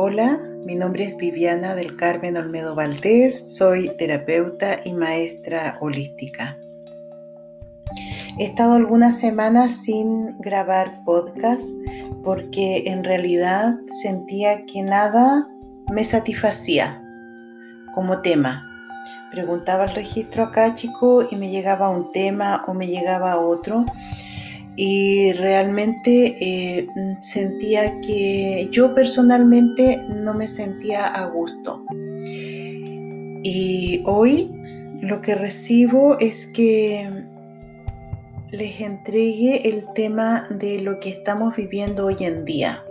Hola, mi nombre es Viviana del Carmen Olmedo Valdés, soy terapeuta y maestra holística. He estado algunas semanas sin grabar podcast porque en realidad sentía que nada me satisfacía como tema. Preguntaba el registro acá, chico, y me llegaba un tema o me llegaba otro y realmente eh, sentía que yo personalmente no me sentía a gusto. Y hoy lo que recibo es que les entregue el tema de lo que estamos viviendo hoy en día.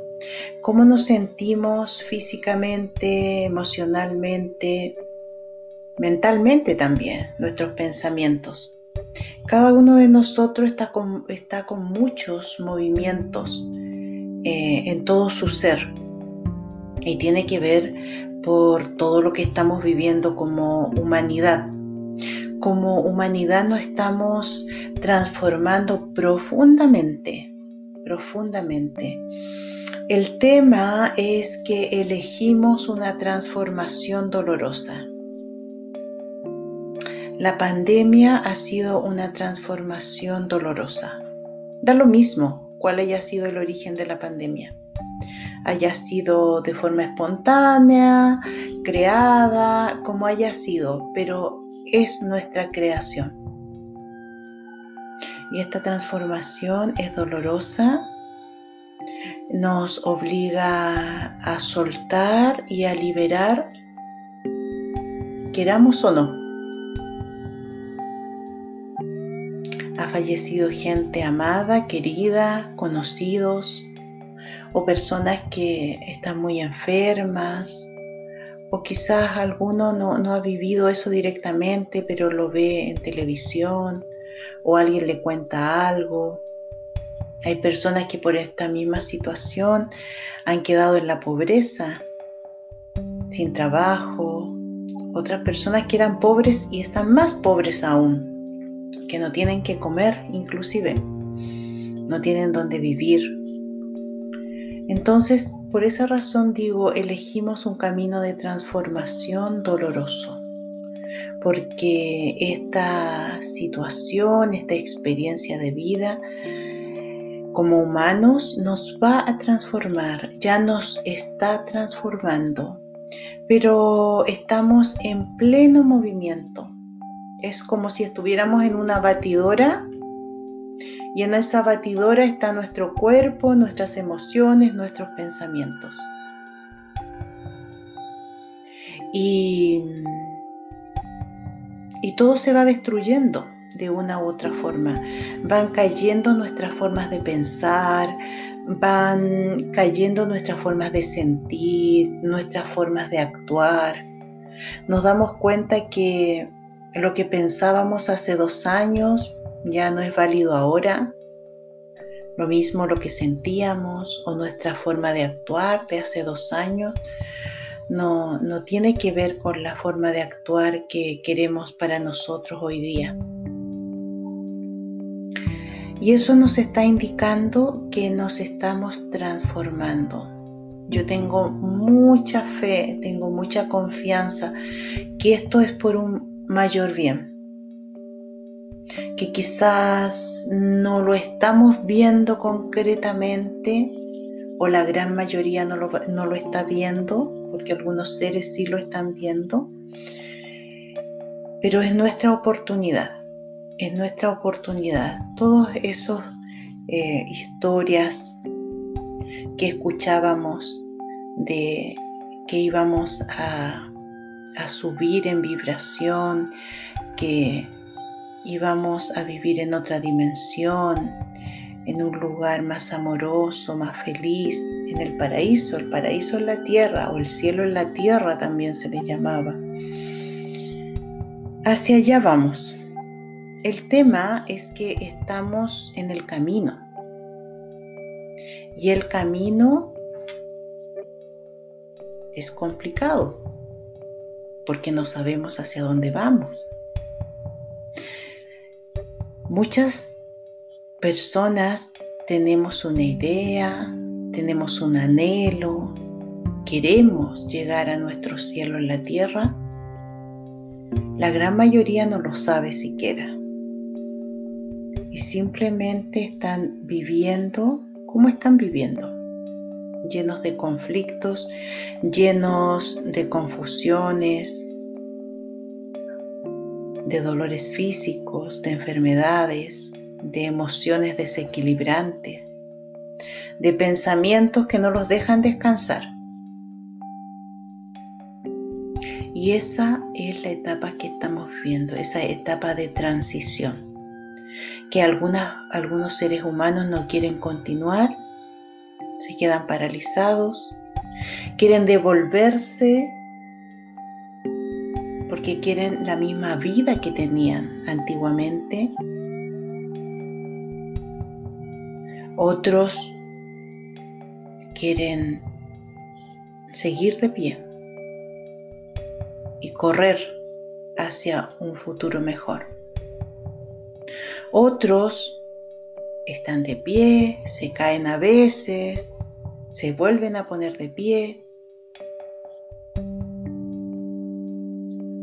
Cómo nos sentimos físicamente, emocionalmente, mentalmente también, nuestros pensamientos. Cada uno de nosotros está con, está con muchos movimientos eh, en todo su ser y tiene que ver por todo lo que estamos viviendo como humanidad. Como humanidad nos estamos transformando profundamente, profundamente. El tema es que elegimos una transformación dolorosa. La pandemia ha sido una transformación dolorosa. Da lo mismo cuál haya sido el origen de la pandemia. Haya sido de forma espontánea, creada, como haya sido, pero es nuestra creación. Y esta transformación es dolorosa, nos obliga a soltar y a liberar, queramos o no. Fallecido gente amada, querida, conocidos o personas que están muy enfermas o quizás alguno no, no ha vivido eso directamente pero lo ve en televisión o alguien le cuenta algo. Hay personas que por esta misma situación han quedado en la pobreza, sin trabajo. Otras personas que eran pobres y están más pobres aún que no tienen que comer inclusive, no tienen donde vivir. Entonces, por esa razón digo, elegimos un camino de transformación doloroso, porque esta situación, esta experiencia de vida, como humanos nos va a transformar, ya nos está transformando, pero estamos en pleno movimiento. Es como si estuviéramos en una batidora y en esa batidora está nuestro cuerpo, nuestras emociones, nuestros pensamientos. Y, y todo se va destruyendo de una u otra forma. Van cayendo nuestras formas de pensar, van cayendo nuestras formas de sentir, nuestras formas de actuar. Nos damos cuenta que lo que pensábamos hace dos años ya no es válido ahora. Lo mismo lo que sentíamos o nuestra forma de actuar de hace dos años no, no tiene que ver con la forma de actuar que queremos para nosotros hoy día. Y eso nos está indicando que nos estamos transformando. Yo tengo mucha fe, tengo mucha confianza que esto es por un mayor bien, que quizás no lo estamos viendo concretamente o la gran mayoría no lo, no lo está viendo, porque algunos seres sí lo están viendo, pero es nuestra oportunidad, es nuestra oportunidad. Todas esas eh, historias que escuchábamos de que íbamos a a subir en vibración, que íbamos a vivir en otra dimensión, en un lugar más amoroso, más feliz, en el paraíso, el paraíso en la tierra o el cielo en la tierra también se le llamaba. Hacia allá vamos. El tema es que estamos en el camino. Y el camino es complicado porque no sabemos hacia dónde vamos. Muchas personas tenemos una idea, tenemos un anhelo, queremos llegar a nuestro cielo en la tierra, la gran mayoría no lo sabe siquiera. Y simplemente están viviendo como están viviendo, llenos de conflictos, llenos de confusiones, de dolores físicos, de enfermedades, de emociones desequilibrantes, de pensamientos que no los dejan descansar. Y esa es la etapa que estamos viendo, esa etapa de transición, que algunos seres humanos no quieren continuar, se quedan paralizados, quieren devolverse porque quieren la misma vida que tenían antiguamente. Otros quieren seguir de pie y correr hacia un futuro mejor. Otros están de pie, se caen a veces, se vuelven a poner de pie.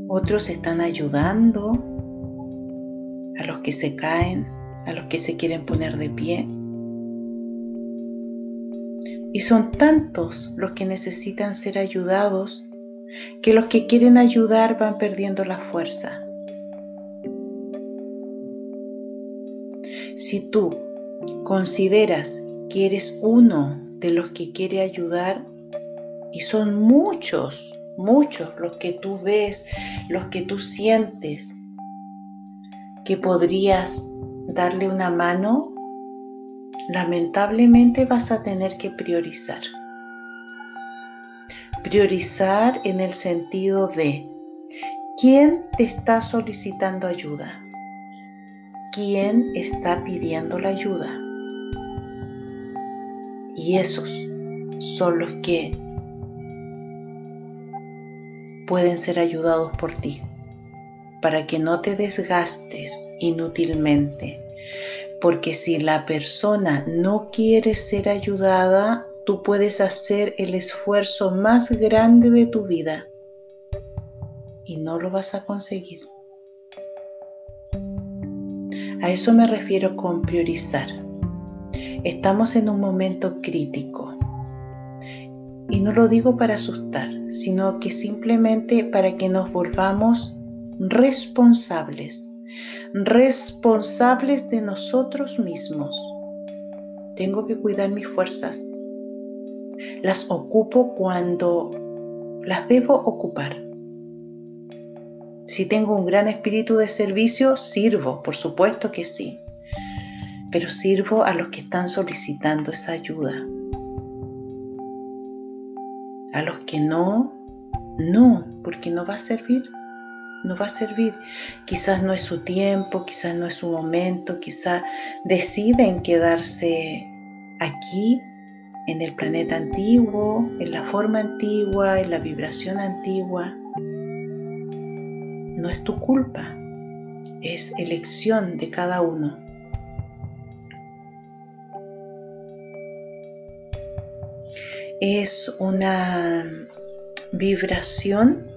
Otros están ayudando a los que se caen, a los que se quieren poner de pie. Y son tantos los que necesitan ser ayudados que los que quieren ayudar van perdiendo la fuerza. Si tú consideras que eres uno de los que quiere ayudar, y son muchos, muchos los que tú ves, los que tú sientes, que podrías darle una mano, lamentablemente vas a tener que priorizar. Priorizar en el sentido de quién te está solicitando ayuda, quién está pidiendo la ayuda. Y esos son los que pueden ser ayudados por ti, para que no te desgastes inútilmente. Porque si la persona no quiere ser ayudada, tú puedes hacer el esfuerzo más grande de tu vida y no lo vas a conseguir. A eso me refiero con priorizar. Estamos en un momento crítico. Y no lo digo para asustar, sino que simplemente para que nos volvamos responsables, responsables de nosotros mismos. Tengo que cuidar mis fuerzas, las ocupo cuando las debo ocupar. Si tengo un gran espíritu de servicio, sirvo, por supuesto que sí, pero sirvo a los que están solicitando esa ayuda. A los que no, no, porque no va a servir, no va a servir. Quizás no es su tiempo, quizás no es su momento, quizás deciden quedarse aquí en el planeta antiguo, en la forma antigua, en la vibración antigua. No es tu culpa, es elección de cada uno. Es una vibración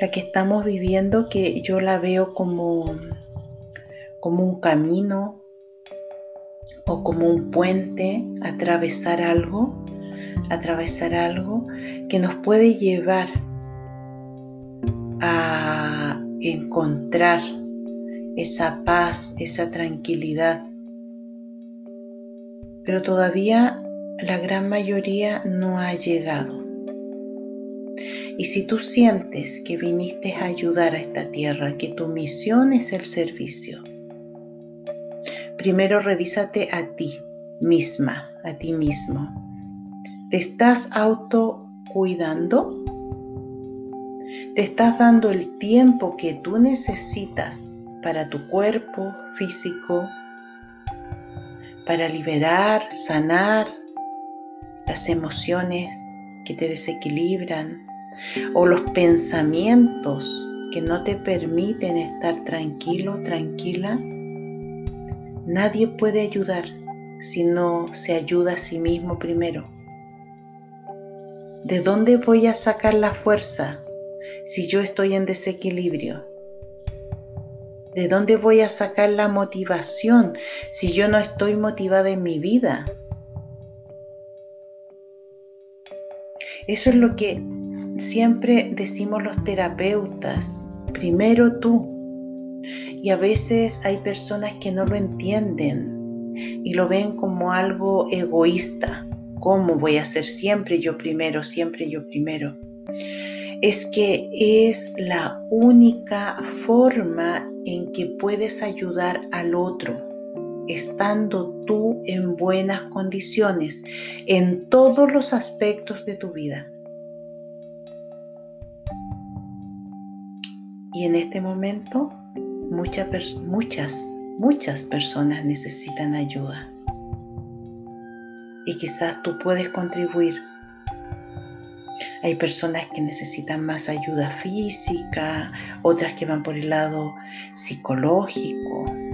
la que estamos viviendo que yo la veo como, como un camino, o como un puente, atravesar algo, atravesar algo que nos puede llevar a encontrar esa paz, esa tranquilidad. Pero todavía la gran mayoría no ha llegado. Y si tú sientes que viniste a ayudar a esta tierra, que tu misión es el servicio, primero revísate a ti misma, a ti mismo. ¿Te estás auto cuidando? ¿Te estás dando el tiempo que tú necesitas para tu cuerpo físico, para liberar, sanar las emociones que te desequilibran o los pensamientos que no te permiten estar tranquilo, tranquila? Nadie puede ayudar si no se ayuda a sí mismo primero. ¿De dónde voy a sacar la fuerza si yo estoy en desequilibrio? ¿De dónde voy a sacar la motivación si yo no estoy motivada en mi vida? Eso es lo que siempre decimos los terapeutas. Primero tú. Y a veces hay personas que no lo entienden y lo ven como algo egoísta. ¿Cómo voy a ser siempre yo primero, siempre yo primero? Es que es la única forma en que puedes ayudar al otro, estando tú en buenas condiciones en todos los aspectos de tu vida. Y en este momento muchas, muchas, muchas personas necesitan ayuda. Y quizás tú puedes contribuir. Hay personas que necesitan más ayuda física, otras que van por el lado psicológico.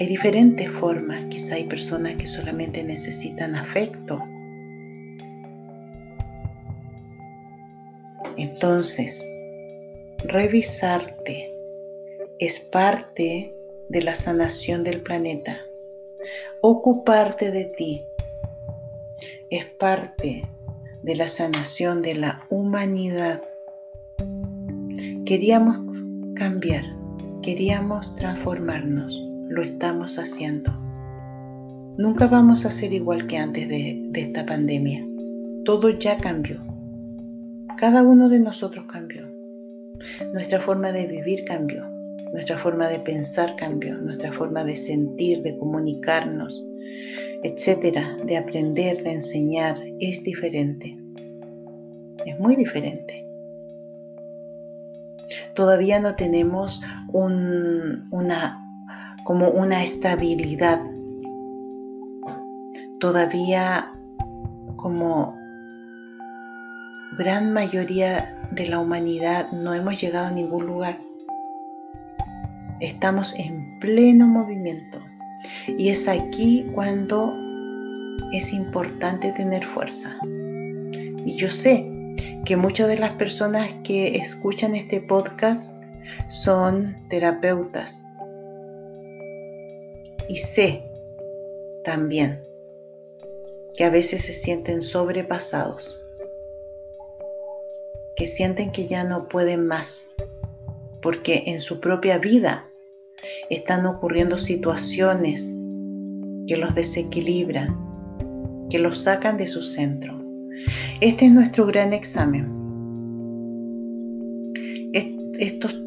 Hay diferentes formas. Quizá hay personas que solamente necesitan afecto. Entonces, revisarte es parte de la sanación del planeta. Ocuparte de ti es parte de la sanación de la humanidad. Queríamos cambiar, queríamos transformarnos, lo estamos haciendo. Nunca vamos a ser igual que antes de, esta pandemia. Todo ya cambió. Cada uno de nosotros cambió. Nuestra forma de vivir cambió. Nuestra forma de pensar cambió. Nuestra forma de sentir, de comunicarnos, etcétera, de aprender, de enseñar, es diferente. Es muy diferente. Todavía no tenemos una, como una estabilidad. Todavía como gran mayoría de la humanidad no hemos llegado a ningún lugar. Estamos en pleno movimiento y es aquí cuando es importante tener fuerza. Y yo sé que muchas de las personas que escuchan este podcast son terapeutas. Y sé también que a veces se sienten sobrepasados que sienten que ya no pueden más, porque en su propia vida están ocurriendo situaciones que los desequilibran, que los sacan de su centro. Este es nuestro gran examen. Estos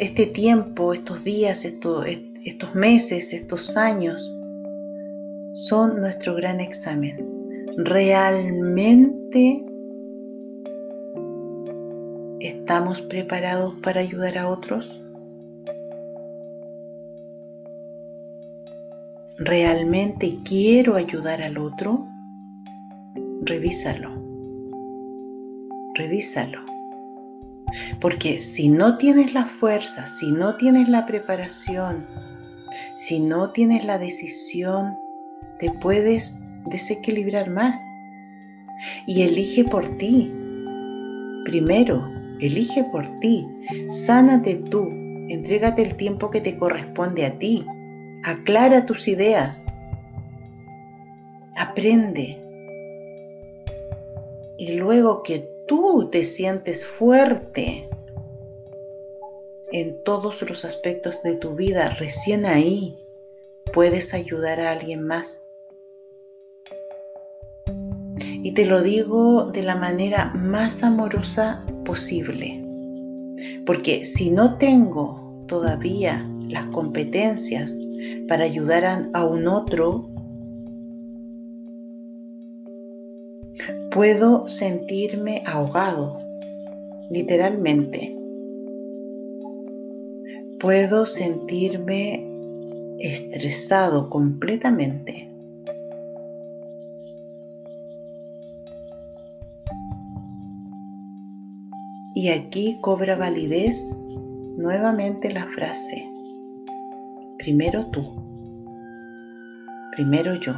este tiempo, estos días, estos meses, estos años, son nuestro gran examen. ¿Realmente ¿Estamos preparados para ayudar a otros? ¿Realmente quiero ayudar al otro? Revísalo. Revísalo. Porque si no tienes la fuerza, si no tienes la preparación, si no tienes la decisión, te puedes desequilibrar más. Y elige por ti. Primero, Elige por ti, sánate tú, entrégate el tiempo que te corresponde a ti, aclara tus ideas, aprende. Y luego que tú te sientes fuerte en todos los aspectos de tu vida, recién ahí puedes ayudar a alguien más. Y te lo digo de la manera más amorosa posible. Porque si no tengo todavía las competencias para ayudar a, un otro, puedo sentirme ahogado, literalmente. Puedo sentirme estresado completamente. Y aquí cobra validez nuevamente la frase, primero tú, primero yo.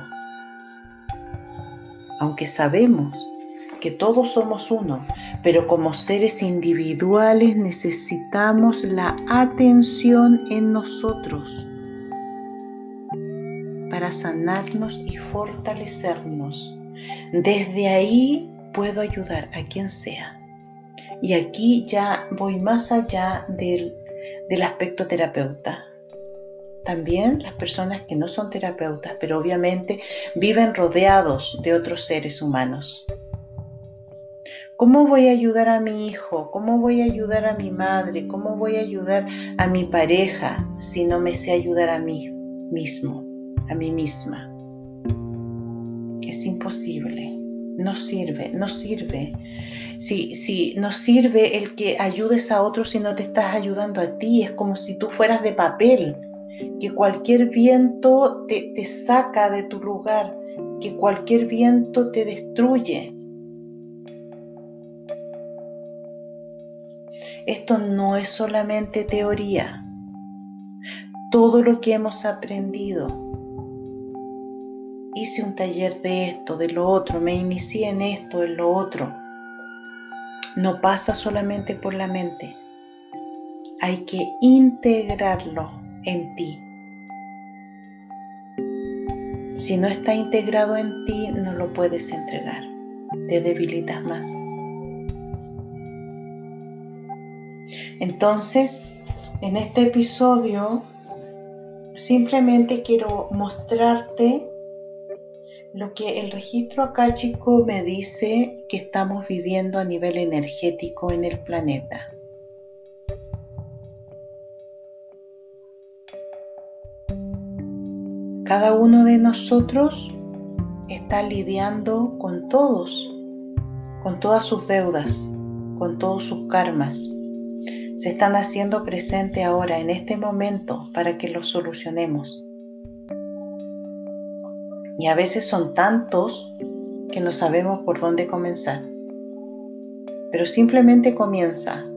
Aunque sabemos que todos somos uno, pero como seres individuales necesitamos la atención en nosotros para sanarnos y fortalecernos. Desde ahí puedo ayudar a quien sea. Y aquí ya voy más allá del, del aspecto terapeuta. También las personas que no son terapeutas, pero obviamente viven rodeados de otros seres humanos. ¿Cómo voy a ayudar a mi hijo? ¿Cómo voy a ayudar a mi madre? ¿Cómo voy a ayudar a mi pareja si no me sé ayudar a mí mismo, a mí misma? Es imposible. No sirve, no sirve. Si, si no sirve el que ayudes a otros si no te estás ayudando a ti, es como si tú fueras de papel, que cualquier viento te, te saca de tu lugar, que cualquier viento te destruye. Esto no es solamente teoría. Todo lo que hemos aprendido. Hice un taller de esto, de lo otro, me inicié en esto, en lo otro. No pasa solamente por la mente. Hay que integrarlo en ti. Si no está integrado en ti, no lo puedes entregar. Te debilitas más. Entonces, en este episodio simplemente quiero mostrarte lo que el registro acá chico me dice que estamos viviendo a nivel energético en el planeta. Cada uno de nosotros está lidiando con todos, con todas sus deudas, con todos sus karmas se están haciendo presente ahora, en este momento, para que los solucionemos. Y a veces son tantos que no sabemos por dónde comenzar. Pero simplemente comienza.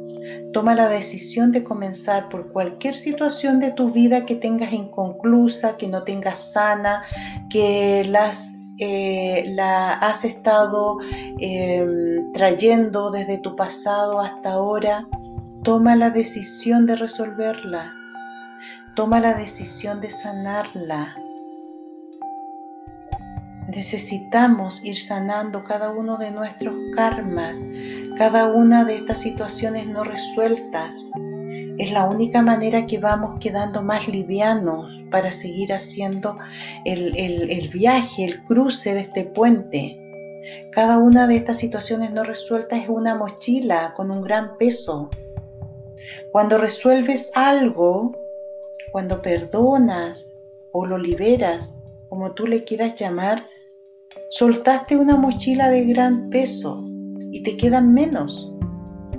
Toma la decisión de comenzar por cualquier situación de tu vida que tengas inconclusa, que no tengas sana, que las, eh, la has estado em, trayendo desde tu pasado hasta ahora Toma la decisión de resolverla. Toma la decisión de sanarla. Necesitamos ir sanando cada uno de nuestros karmas, cada una de estas situaciones no resueltas. Es la única manera que vamos quedando más livianos para seguir haciendo el, el viaje, el cruce de este puente. Cada una de estas situaciones no resueltas es una mochila con un gran peso cuando resuelves algo, cuando perdonas o lo liberas, como tú le quieras llamar, soltaste una mochila de gran peso y te quedan menos,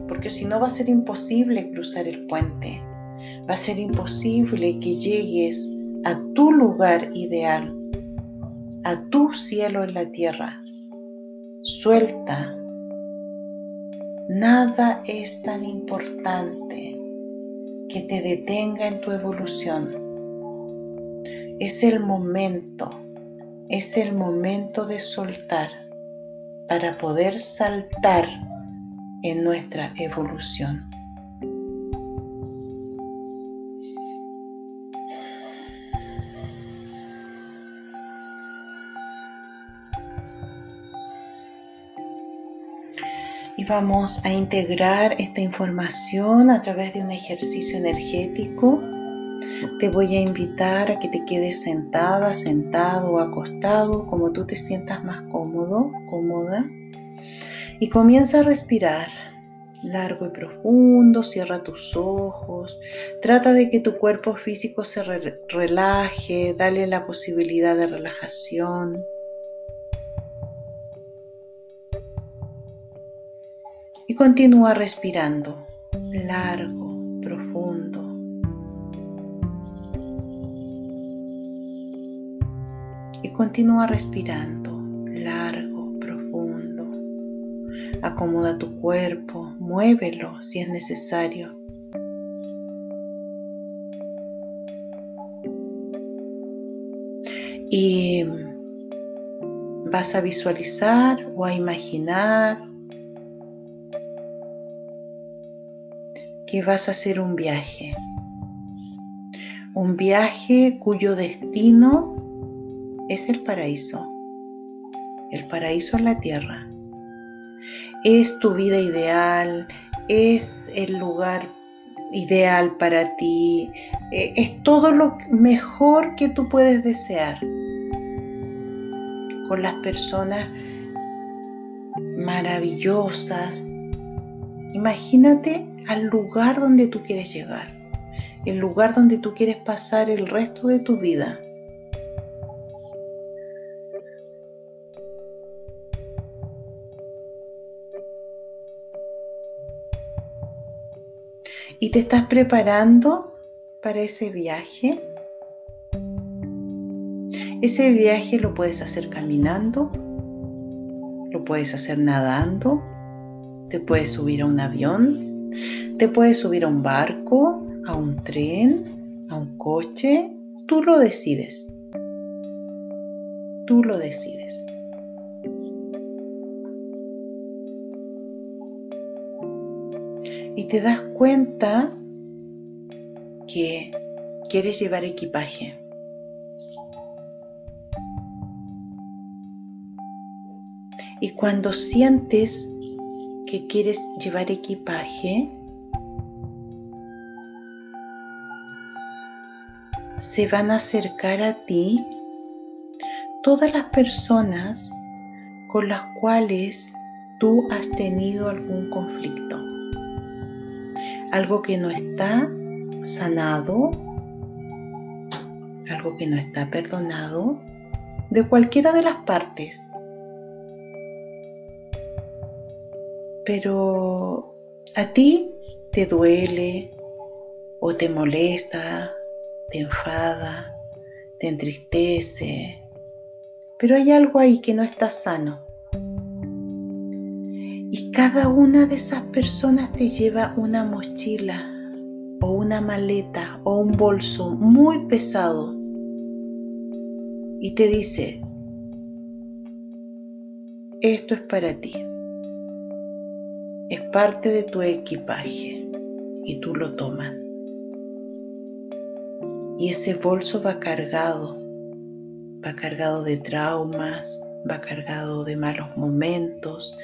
porque si no va a ser imposible cruzar el puente, va a ser imposible que llegues a tu lugar ideal, a tu cielo en la tierra. Suelta. Nada es tan importante que te detenga en tu evolución. Es el momento, es el momento de soltar para poder saltar en nuestra evolución. vamos a integrar esta información a través de un ejercicio energético. Te voy a invitar a que te quedes sentada, sentado o acostado, como tú te sientas más cómodo, cómoda. Y comienza a respirar largo y profundo, cierra tus ojos, trata de que tu cuerpo físico se relaje, dale la posibilidad de relajación. y continúa respirando largo, profundo. Continúa respirando largo, profundo. Acomoda tu cuerpo, muévelo si es necesario. Y vas a visualizar o a imaginar que vas a hacer un viaje. Un viaje cuyo destino es el paraíso. El paraíso en la tierra. Es tu vida ideal, es el lugar ideal para ti, eh, es todo lo mejor que tú puedes desear con las personas maravillosas. Imagínate al lugar donde tú quieres llegar, el lugar donde tú quieres pasar el resto de tu vida. ¿Y te estás preparando para ese viaje? Ese viaje lo puedes hacer caminando, lo puedes hacer nadando, te puedes subir a un avión, te puedes subir a un barco, a un tren, a un coche, tú lo decides. Tú lo decides. Y te das cuenta que quieres llevar equipaje. Y cuando sientes que quieres llevar equipaje, se van a acercar a ti todas las personas con las cuales tú has tenido algún conflicto. Algo que no está sanado, algo que no está perdonado, de cualquiera de las partes. pero a ti te duele o te molesta, te enfada, te entristece, pero hay algo ahí que no está sano. Y cada una de esas personas te lleva una mochila o una maleta o un bolso muy pesado y te dice, esto es para ti es parte de tu equipaje y tú lo tomas. Y ese bolso va cargado, va cargado de traumas, va cargado de malos momentos,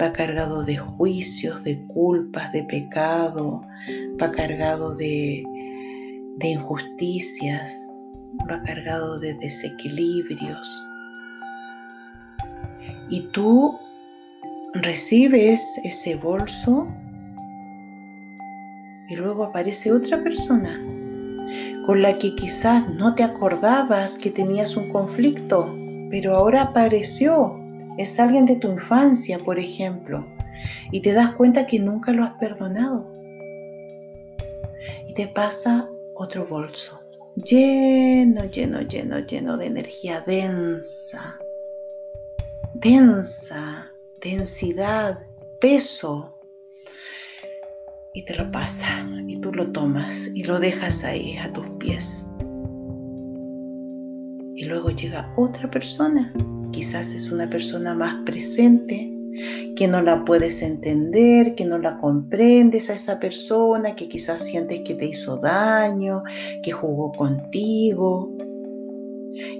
va cargado de juicios, de culpas, de pecado, va cargado de, de injusticias, va cargado de desequilibrios. Y tú recibes ese bolso y luego aparece otra persona con la que quizás no te acordabas que tenías un conflicto, pero ahora apareció. Es alguien de tu infancia, por ejemplo, y te das cuenta que nunca lo has perdonado. Y te pasa otro bolso, lleno, lleno, lleno, lleno de energía densa, densa, densidad, peso, y te lo pasa, y tú lo tomas y lo dejas ahí a tus pies. Y luego llega otra persona, quizás es una persona más presente, que no la puedes entender, que no la comprendes a esa persona, que quizás sientes que te hizo daño, que jugó contigo.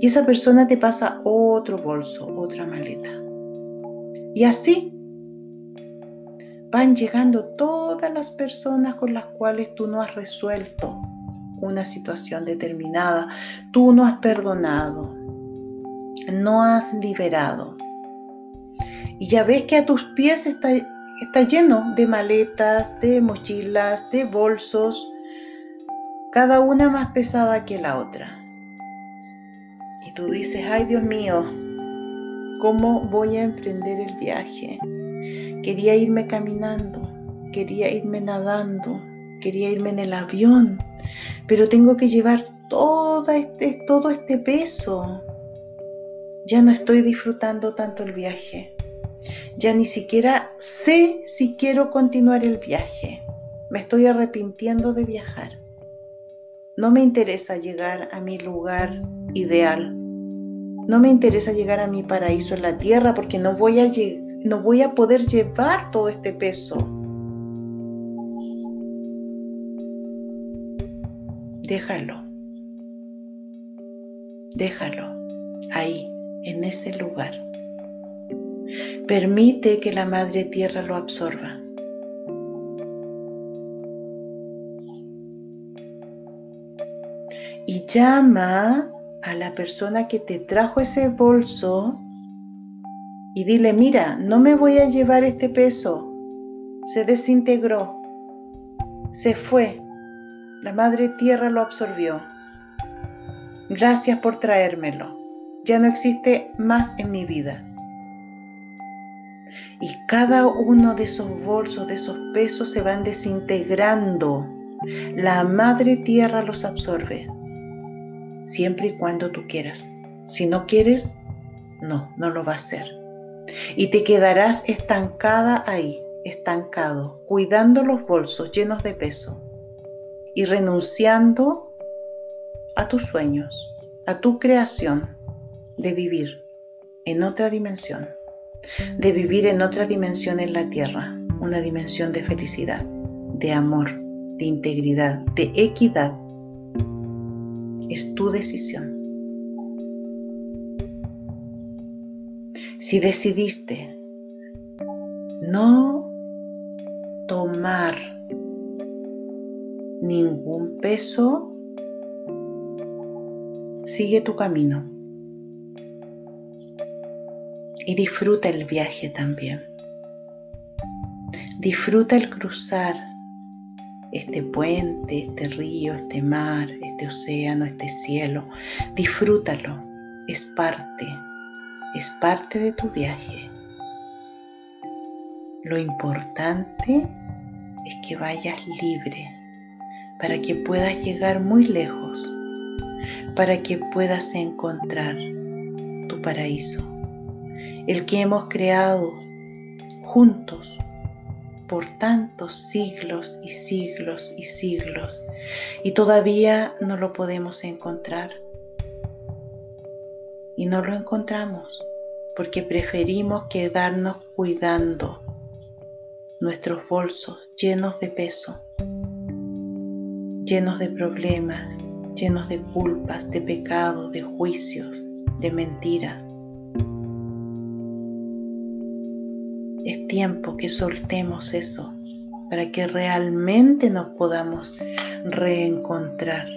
Y esa persona te pasa otro bolso, otra maleta. Y así van llegando todas las personas con las cuales tú no has resuelto una situación determinada, tú no has perdonado, no has liberado. Y ya ves que a tus pies está, está lleno de maletas, de mochilas, de bolsos, cada una más pesada que la otra. Y tú dices, ay Dios mío, ¿Cómo voy a emprender el viaje? Quería irme caminando, quería irme nadando, quería irme en el avión, pero tengo que llevar todo este, todo este peso. Ya no estoy disfrutando tanto el viaje. Ya ni siquiera sé si quiero continuar el viaje. Me estoy arrepintiendo de viajar. No me interesa llegar a mi lugar ideal No me interesa llegar a mi paraíso en la tierra porque no voy a, no voy a poder llevar todo este peso. Déjalo. Déjalo ahí, en ese lugar. Permite que la Madre Tierra lo absorba. Y llama a la persona que te trajo ese bolso y dile, mira, no me voy a llevar este peso. Se desintegró, se fue. La Madre Tierra lo absorbió. Gracias por traérmelo. Ya no existe más en mi vida. Y cada uno de esos bolsos, de esos pesos se van desintegrando. La Madre Tierra los absorbe siempre y cuando tú quieras. Si no quieres, no, no lo va a hacer. Y te quedarás estancada ahí, estancado, cuidando los bolsos llenos de peso y renunciando a tus sueños, a tu creación de vivir en otra dimensión, de vivir en otra dimensión en la tierra, una dimensión de felicidad, de amor, de integridad, de equidad es tu decisión. Si decidiste no tomar ningún peso, sigue tu camino y disfruta el viaje también. Disfruta el cruzar este puente, este río, este mar, este océano, este cielo. Disfrútalo, es parte, es parte de tu viaje. Lo importante es que vayas libre para que puedas llegar muy lejos, para que puedas encontrar tu paraíso, el que hemos creado juntos por tantos siglos y siglos y siglos y todavía no lo podemos encontrar. Y no lo encontramos porque preferimos quedarnos cuidando nuestros bolsos llenos de peso, llenos de problemas, llenos de culpas, de pecados, de juicios, de mentiras tiempo que soltemos eso para que realmente nos podamos reencontrar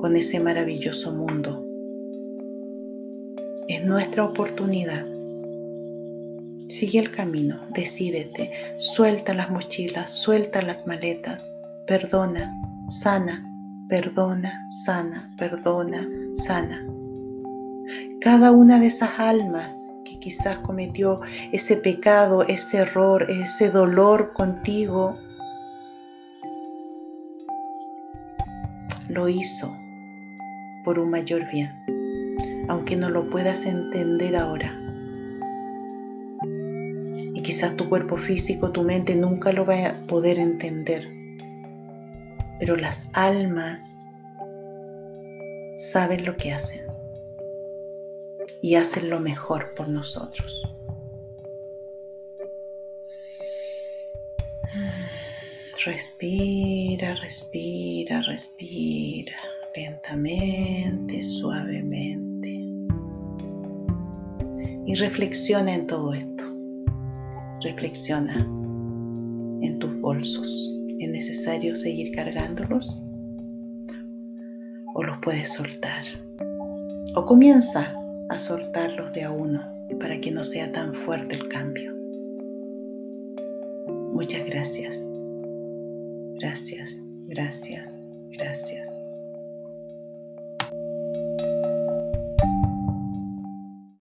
con ese maravilloso mundo. Es nuestra oportunidad. Sigue el camino, decídete, suelta las mochilas, suelta las maletas, perdona, sana, perdona, sana, perdona, sana. Cada una de esas almas quizás cometió ese pecado, ese error, ese dolor contigo, lo hizo por un mayor bien, aunque no lo puedas entender ahora. Y quizás tu cuerpo físico, tu mente nunca lo va a poder entender. Pero las almas saben lo que hacen y hacen lo mejor por nosotros. Respira, respira, respira, lentamente, suavemente. Y reflexiona en todo esto. Reflexiona en tus bolsos. ¿Es necesario seguir cargándolos? ¿O los puedes soltar? O comienza a soltarlos de a uno para que no sea tan fuerte el cambio. Muchas gracias. Gracias, gracias, gracias.